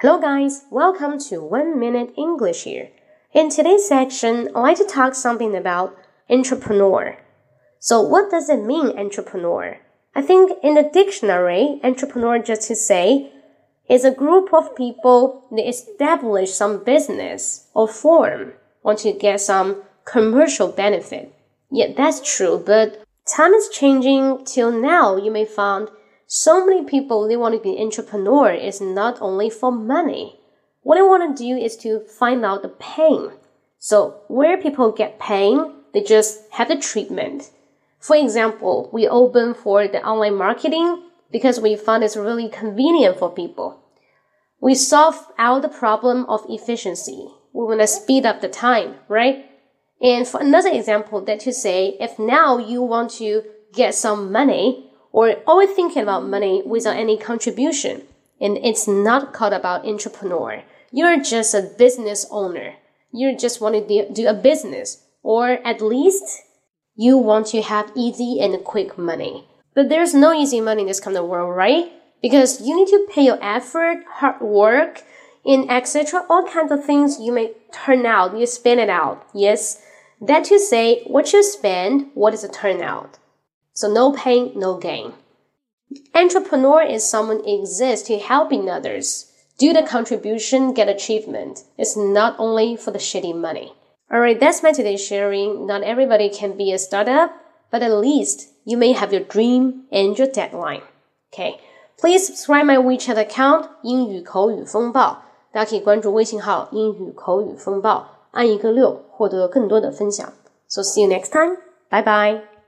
Hello, guys. Welcome to One Minute English here. In today's section, I'd like to talk something about entrepreneur. So, what does it mean, entrepreneur? I think in the dictionary, entrepreneur just to say is a group of people that establish some business or firm want to get some commercial benefit. Yeah, that's true, but time is changing till now you may find so many people they want to be entrepreneur is not only for money. What they want to do is to find out the pain. So where people get pain, they just have the treatment. For example, we open for the online marketing because we found it's really convenient for people. We solve out the problem of efficiency. We want to speed up the time, right? And for another example, that to say, if now you want to get some money or always thinking about money without any contribution, and it's not called about entrepreneur. You're just a business owner. You just want to do a business, or at least you want to have easy and quick money. But there's no easy money in this kind of world, right? Because you need to pay your effort, hard work, and etc. All kinds of things you may turn out, you spend it out. Yes, that to say, what you spend, what is the turnout? So no pain, no gain. Entrepreneur is someone exists to helping others. Do the contribution, get achievement. It's not only for the shitty money. Alright, that's my today's sharing. Not everybody can be a startup, but at least you may have your dream and your deadline. Okay. Please subscribe my WeChat account 英语口语风暴，大家可以关注微信号英语口语风暴。按一个六获得更多的分享。So see you next time. Bye bye.